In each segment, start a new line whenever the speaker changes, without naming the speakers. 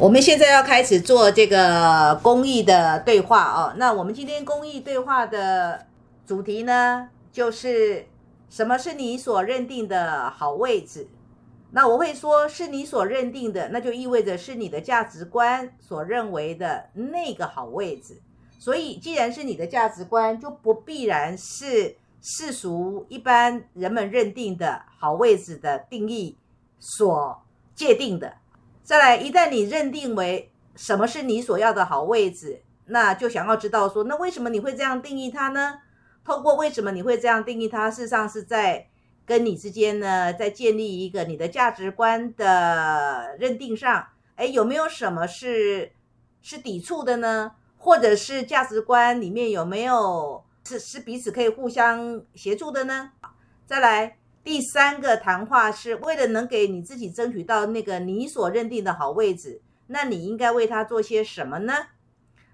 我们现在要开始做这个公益的对话哦。那我们今天公益对话的主题呢，就是什么是你所认定的好位置？那我会说是你所认定的，那就意味着是你的价值观所认为的那个好位置。所以，既然是你的价值观，就不必然是世俗一般人们认定的好位置的定义所界定的。再来，一旦你认定为什么是你所要的好位置，那就想要知道说，那为什么你会这样定义它呢？透过为什么你会这样定义它，事实上是在跟你之间呢，在建立一个你的价值观的认定上，哎，有没有什么是是抵触的呢？或者是价值观里面有没有是是彼此可以互相协助的呢？再来。第三个谈话是为了能给你自己争取到那个你所认定的好位置，那你应该为他做些什么呢？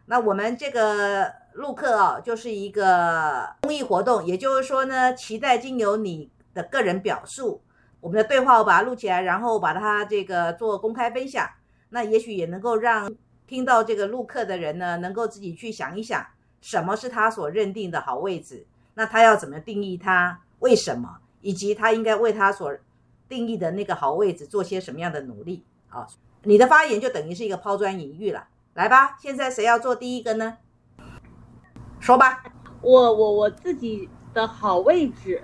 那我们这个录课啊，就是一个公益活动，也就是说呢，期待经由你的个人表述，我们的对话我把它录起来，然后把它这个做公开分享，那也许也能够让听到这个录课的人呢，能够自己去想一想，什么是他所认定的好位置，那他要怎么定义它？为什么？以及他应该为他所定义的那个好位置做些什么样的努力啊？你的发言就等于是一个抛砖引玉了。来吧，现在谁要做第一个呢？说吧。
我我我自己的好位置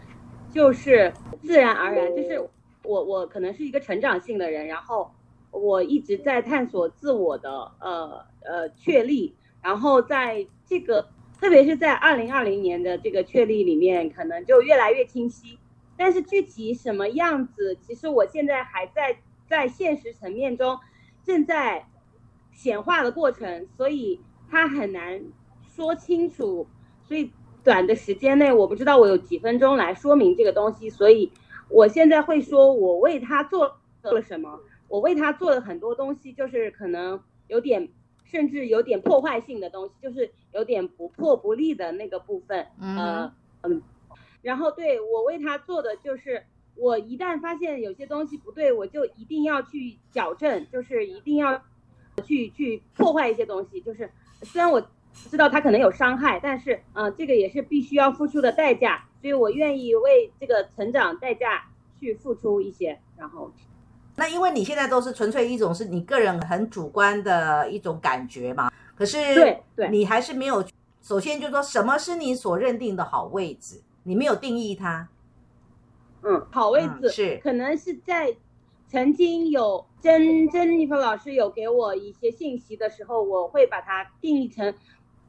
就是自然而然，就是我我可能是一个成长性的人，然后我一直在探索自我的呃呃确立，然后在这个特别是在二零二零年的这个确立里面，可能就越来越清晰。但是具体什么样子，其实我现在还在在现实层面中正在显化的过程，所以它很难说清楚。所以短的时间内，我不知道我有几分钟来说明这个东西。所以我现在会说，我为他做了什么？我为他做了很多东西，就是可能有点，甚至有点破坏性的东西，就是有点不破不立的那个部分。嗯嗯。然后对我为他做的就是，我一旦发现有些东西不对，我就一定要去矫正，就是一定要去去破坏一些东西。就是虽然我知道他可能有伤害，但是嗯，这个也是必须要付出的代价，所以我愿意为这个成长代价去付出一些。然后，
那因为你现在都是纯粹一种是你个人很主观的一种感觉嘛，可是
对对，
你还是没有。首先就说什么是你所认定的好位置？你没有定义它，
嗯，好位置
是
可能是在曾经有珍珍妮弗老师有给我一些信息的时候，我会把它定义成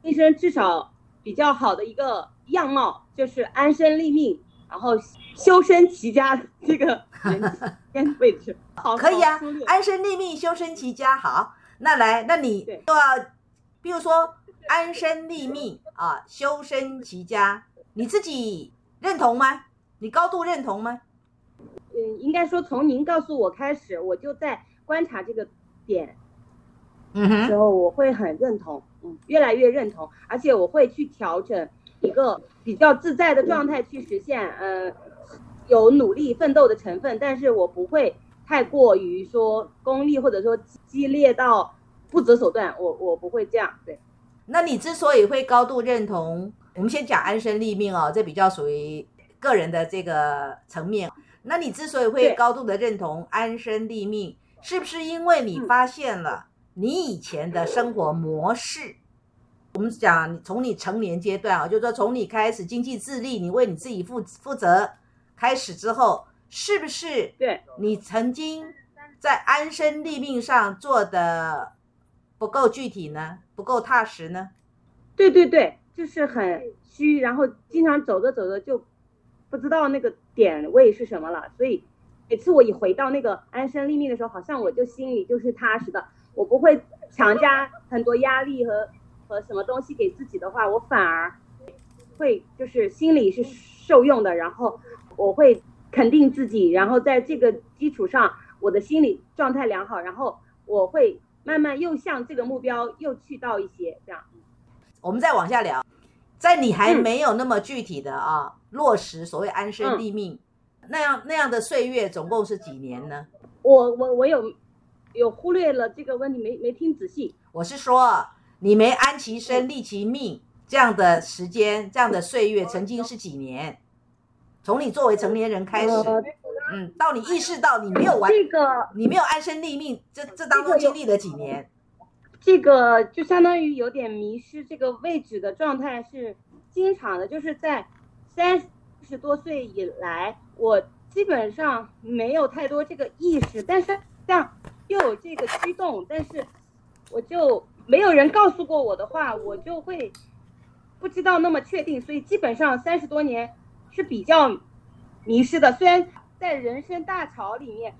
一生至少比较好的一个样貌，就是安身立命，然后修身齐家 这个位置。好，
可以啊，安身立命，修身齐家。好，那来，那你都要，比如说安身立命啊，修身齐家。你自己认同吗？你高度认同吗？
嗯，应该说从您告诉我开始，我就在观察这个点，
嗯哼，
时候我会很认同，嗯，越来越认同，而且我会去调整一个比较自在的状态去实现，嗯，有努力奋斗的成分，但是我不会太过于说功利或者说激烈到不择手段，我我不会这样，对。
那你之所以会高度认同？我们先讲安身立命哦，这比较属于个人的这个层面。那你之所以会高度的认同安身立命，是不是因为你发现了你以前的生活模式？我们讲从你成年阶段啊，就是说从你开始经济自立，你为你自己负负责开始之后，是不是？
对，
你曾经在安身立命上做的不够具体呢？不够踏实呢？
对对对。就是很虚，然后经常走着走着就不知道那个点位是什么了，所以每次我一回到那个安身立命的时候，好像我就心里就是踏实的，我不会强加很多压力和和什么东西给自己的话，我反而会就是心里是受用的，然后我会肯定自己，然后在这个基础上，我的心理状态良好，然后我会慢慢又向这个目标又去到一些这样。
我们再往下聊，在你还没有那么具体的啊落实所谓安身立命那样那样的岁月，总共是几年呢？
我我我有有忽略了这个问题，没没听仔细。
我是说，你没安其身，立其命这样的时间，这样的岁月，曾经是几年？从你作为成年人开始，
呃
嗯，到你意识到你没有完，
这个
你没有安身立命，这这当中经历了几年？
这个就相当于有点迷失这个位置的状态是经常的，就是在三十多岁以来，我基本上没有太多这个意识，但是像又有这个驱动，但是我就没有人告诉过我的话，我就会不知道那么确定，所以基本上三十多年是比较迷失的。虽然在人生大潮里面，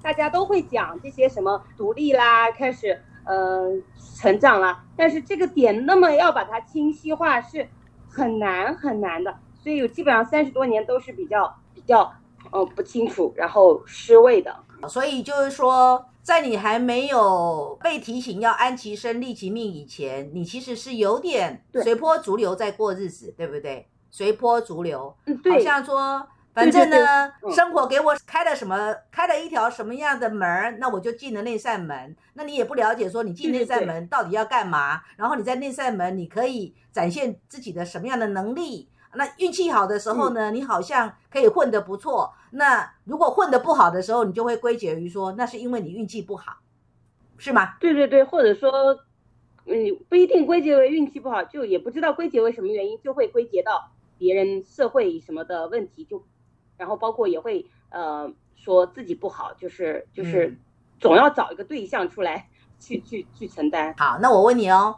大家都会讲这些什么独立啦，开始。嗯，成长了，但是这个点那么要把它清晰化是很难很难的，所以基本上三十多年都是比较比较呃不清楚，然后失位的。
所以就是说，在你还没有被提醒要安其身立其命以前，你其实是有点随波逐流在过日子，对不对？随波逐流，
嗯，对，
好像说。反正呢，生活给我开了什么，开了一条什么样的门那我就进了那扇门。那你也不了解说你进那扇门到底要干嘛，然后你在那扇门你可以展现自己的什么样的能力。那运气好的时候呢，你好像可以混得不错。那如果混得不好的时候，你就会归结于说那是因为你运气不好，是吗？
对对对，或者说，嗯，不一定归结为运气不好，就也不知道归结为什么原因，就会归结到别人社会什么的问题就。然后包括也会呃说自己不好，就是就是总要找一个对象出来去去去承担。
好，那我问你哦，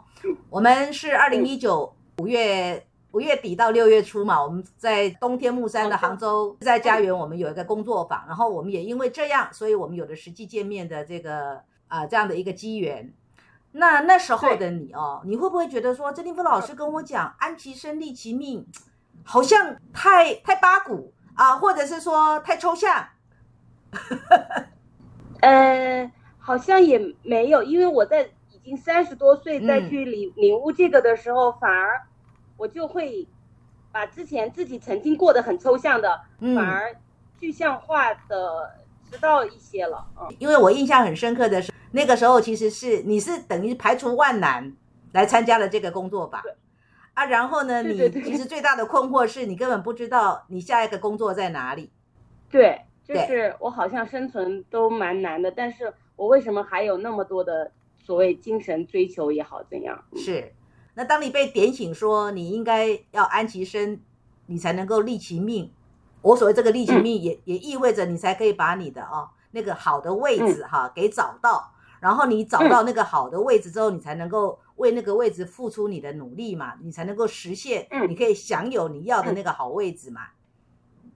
我们是二零一九五月五月底到六月初嘛，我们在冬天木山的杭州在家园，我们有一个工作坊，然后我们也因为这样，所以我们有了实际见面的这个啊这样的一个机缘。那那时候的你哦，你会不会觉得说，曾定峰老师跟我讲安其身立其命，好像太太八股？啊，或者是说太抽象，
呃，好像也没有，因为我在已经三十多岁再去领领悟这个的时候，反而我就会把之前自己曾经过得很抽象的，反而具象化的知道一些了。嗯，
因为我印象很深刻的是，那个时候其实是你是等于排除万难来参加了这个工作吧。啊，然后呢？你其实最大的困惑是你根本不知道你下一个工作在哪里。
对，就是我好像生存都蛮难的，但是我为什么还有那么多的所谓精神追求也好怎样？
是，那当你被点醒说你应该要安其身，你才能够立其命。我所谓这个立其命，也也意味着你才可以把你的哦那个好的位置哈给找到，然后你找到那个好的位置之后，你才能够。为那个位置付出你的努力嘛，你才能够实现，你可以享有你要的那个好位置嘛。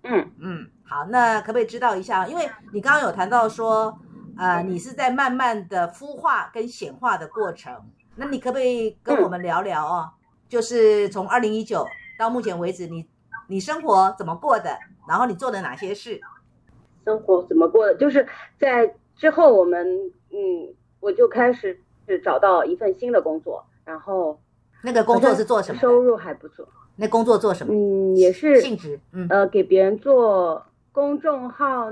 嗯
嗯，好，那可不可以知道一下？因为你刚刚有谈到说，呃，你是在慢慢的孵化跟显化的过程，那你可不可以跟我们聊聊哦？就是从二零一九到目前为止，你你生活怎么过的？然后你做了哪些事？
生活怎么过的？就是在之后我们，嗯，我就开始。是找到一份新的工作，然后
那个工作是做什么？
收入还不错。
那工作做什么？
嗯，也是
性质，嗯，
呃，给别人做公众号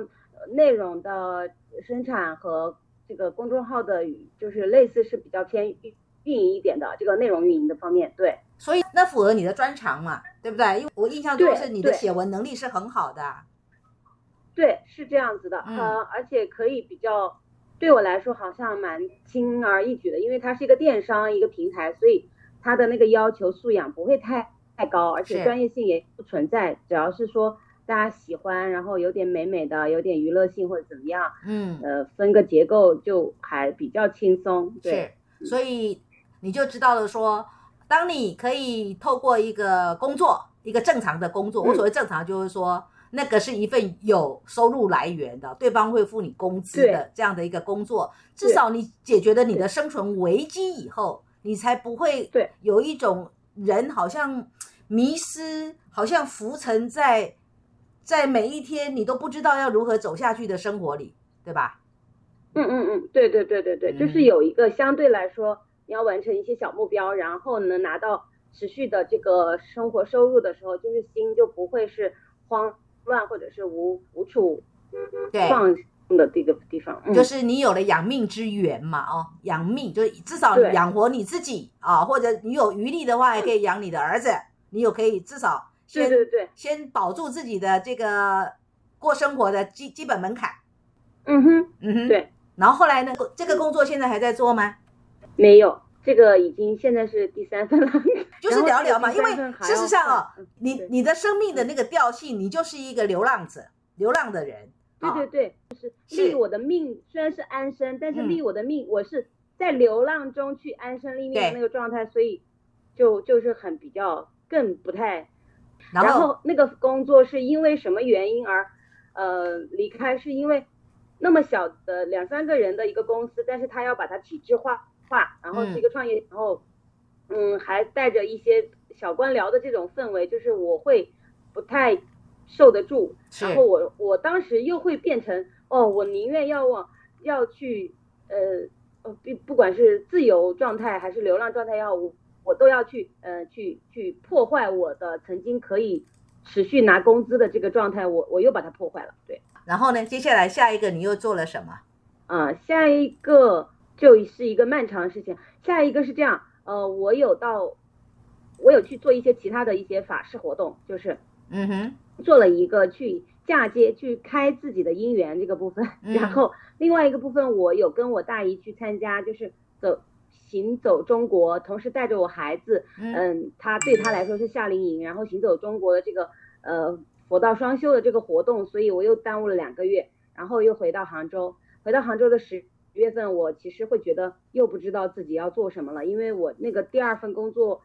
内容的生产和这个公众号的，就是类似是比较偏运营一点的这个内容运营的方面。对，
所以那符合你的专长嘛，对不对？因为我印象中是你的写文能力是很好的。
对，是这样子的，呃，而且可以比较。对我来说好像蛮轻而易举的，因为它是一个电商一个平台，所以它的那个要求素养不会太太高，而且专业性也不存在。只要是说大家喜欢，然后有点美美的，有点娱乐性或者怎么样，
嗯，
呃，分个结构就还比较轻松。对，
所以你就知道了，说当你可以透过一个工作，一个正常的工作，我所谓正常就是说。那个是一份有收入来源的，对方会付你工资的这样的一个工作，至少你解决了你的生存危机以后，你才不会有一种人好像迷失，好像浮沉在在每一天你都不知道要如何走下去的生活里，对吧？
嗯嗯嗯，对对对对对，就是有一个相对来说你要完成一些小目标，然后能拿到持续的这个生活收入的时候，就是心就不会是慌。乱或者是无无处放的这个地方，嗯
就是你有了养命之源嘛，哦，养命就是至少养活你自己啊，或者你有余力的话，也可以养你的儿子，你有可以至少先
对对对，
先保住自己的这个过生活的基基本门槛。
嗯哼，
嗯哼，
对。
然后后来呢？这个工作现在还在做吗？
没有这个已经现在是第三份了，
就是聊聊嘛，因为事实上哦
要，嗯
你你的生命的那个调性，你就是一个流浪者，流浪的人。啊
对对对，就是
是
立我的命虽然是安身，但是
嗯
立我的命，我是在流浪中去安身立命的那个状态，所以就就是很比较更不太。
然
然
后
那个工作是因为什么原因而呃离开？是因为那么小的两三个人的一个公司，但是他要把它体制化化，然后是一个创业，然后嗯还带着一些小官僚的这种氛围，就是我会不太受得住。然后我我当时又会变成哦，我宁愿要往要去呃呃不不管是自由状态还是流浪状态要我我都要去呃去去破坏我的曾经可以持续拿工资的这个状态，我我又把它破坏了，对
然后呢，接下来下一个你又做了什么？
啊、下一个就是一个漫长的事情，下一个是这样，呃，我有到我有去做一些其他的一些法事活动，就是
嗯哼，
做了一个去嫁接去开自己的姻缘这个部分，
嗯。
然后另外一个部分我有跟我大姨去参加，就是走行走中国，同时带着我孩子，
嗯。
嗯，他对他来说是夏令营，然后行走中国的这个呃佛道双修的这个活动，所以我又耽误了两个月，然后又回到杭州，回到杭州的十月份，我其实会觉得又不知道自己要做什么了，因为我那个第二份工作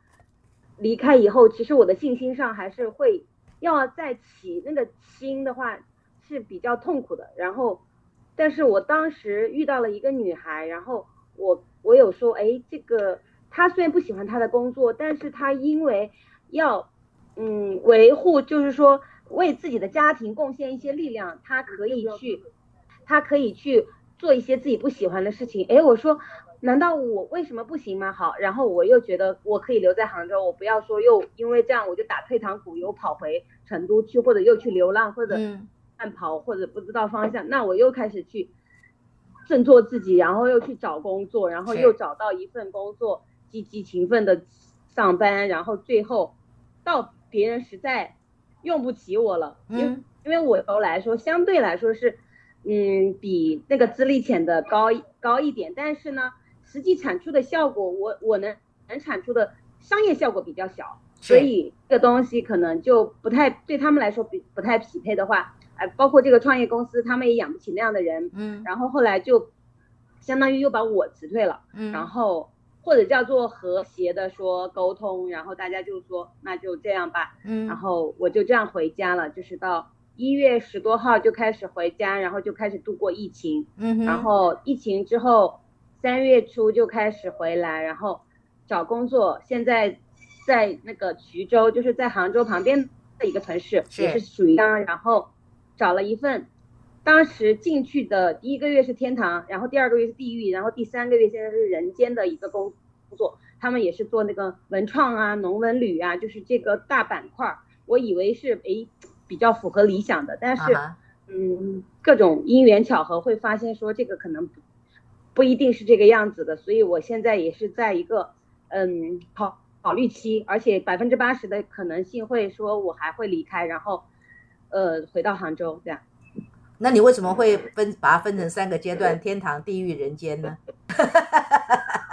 离开以后，其实我的信心上还是会要再起那个心的话是比较痛苦的。然后，但是我当时遇到了一个女孩，然后我我有说，哎，这个她虽然不喜欢她的工作，但是她因为要嗯维护，就是说为自己的家庭贡献一些力量，她可以去，她可以去做一些自己不喜欢的事情。哎，我说。难道我为什么不行吗？好，然后我又觉得我可以留在杭州，我不要说又因为这样我就打退堂鼓，又跑回成都去，或者又去流浪，或者
嗯
慢跑，或者不知道方向，那我又开始去振作自己，然后又去找工作，然后又找到一份工作，积极勤奋的上班，然后最后到别人实在用不起我了，因因为我头来说相对来说是，嗯，比那个资历浅的高高一点，但是呢，实际产出的效果，我我能能产出的商业效果比较小，所以这个东西可能就不太对他们来说比不太匹配的话，哎，包括这个创业公司，他们也养不起那样的人，
嗯。
然后后来就相当于又把我辞退了，
嗯，
然后或者叫做和谐的说沟通，然后大家就说那就这样吧，
嗯。
然后我就这样回家了，就是到一月十多号就开始回家，然后就开始度过疫情，然后疫情之后三月初就开始回来，然后找工作，现在在那个衢州，就是在杭州旁边的一个城市，
是
也是属于当，然后找了一份。当时进去的第一个月是天堂，然后第二个月是地狱，然后第三个月现在是人间的一个工作。他们也是做那个文创啊、农文旅啊，就是这个大板块儿。我以为是诶比较符合理想的，但是、嗯，各种因缘巧合会发现说这个可能不不一定是这个样子的，所以我现在也是在一个嗯考考虑期，而且百分之八十的可能性会说我还会离开，然后呃回到杭州这样。
那你为什么会分把它分成三个阶段，天堂、地狱、人间呢？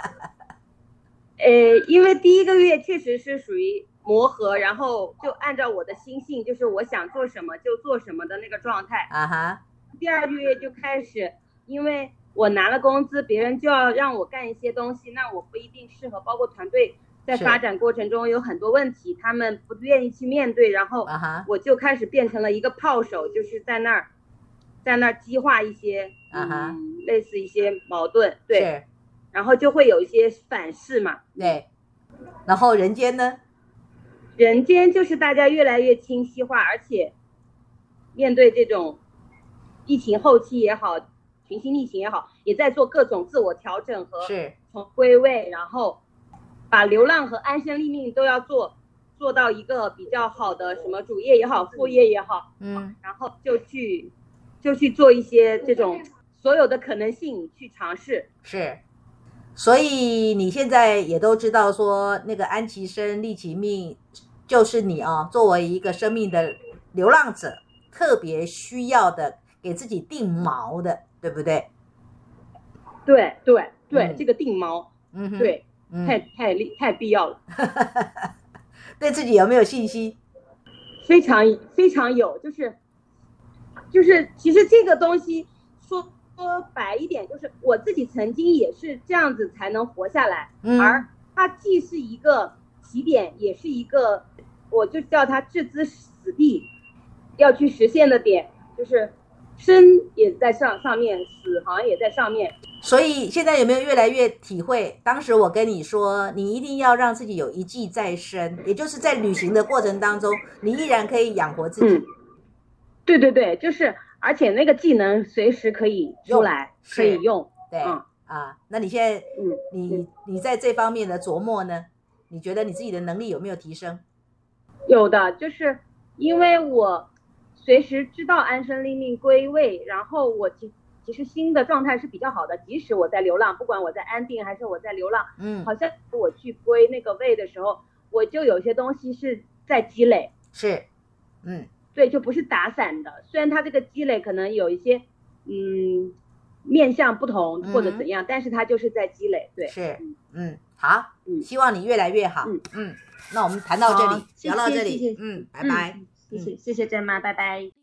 呃，因为第一个月确实是属于磨合，然后就按照我的心性，就是我想做什么就做什么的那个状态。
啊哈，
第二个月就开始，因为我拿了工资，别人就要让我干一些东西，那我不一定适合，包括团队在发展过程中有很多问题，他们不愿意去面对，然后我就开始变成了一个炮手，就是在那儿，在那儿激化一些，嗯，类似一些矛盾，对，
是，
然后就会有一些反噬嘛。
对。然后人间呢？
人间就是大家越来越清晰化，而且面对这种疫情后期也好，群星逆行也好，也在做各种自我调整和
是，
从归位，然后把流浪和安身立命都要做做到一个比较好的什么主业也好，副业也好，
嗯
然后就去就去做一些这种所有的可能性去尝试。
是，所以你现在也都知道说，那个安其生，立其命，就是你啊，作为一个生命的流浪者，特别需要的，给自己定锚的，对不对？
对对对，
嗯
这个定锚，
嗯哼，
对，
嗯，
太太厉太必要了，
对自己有没有信心？
非常非常有，就是就是，其实这个东西说说白一点，就是我自己曾经也是这样子才能活下来，
嗯，
而它既是一个起点，也是一个，我就叫它置之死地，要去实现的点，就是生也在上上面，死好像也在上面。
所以现在有没有越来越体会？当时我跟你说，你一定要让自己有一技在身，也就是在旅行的过程当中，你依然可以养活自己。
嗯，对对对，就是，而且那个技能随时可以出来，可以用。
对、
嗯
啊，那你现在
嗯，
你你在这方面的琢磨呢？你觉得你自己的能力有没有提升？
有的，就是因为我随时知道安身立命归位，然后我其其实心的状态是比较好的，即使我在流浪，不管我在安定还是我在流浪，
嗯，
好像我去归那个位的时候，我就有些东西是在积累，
是，嗯，
对，就不是打散的。虽然它这个积累可能有一些，嗯，面向不同或者
嗯
怎样，但是它就是在积累，对，
是，嗯，好，
嗯
希望你越来越好。
嗯
嗯，那我们谈到这里聊到这里
谢谢，
嗯，拜
嗯
拜。
谢谢谢谢珍妈，拜拜。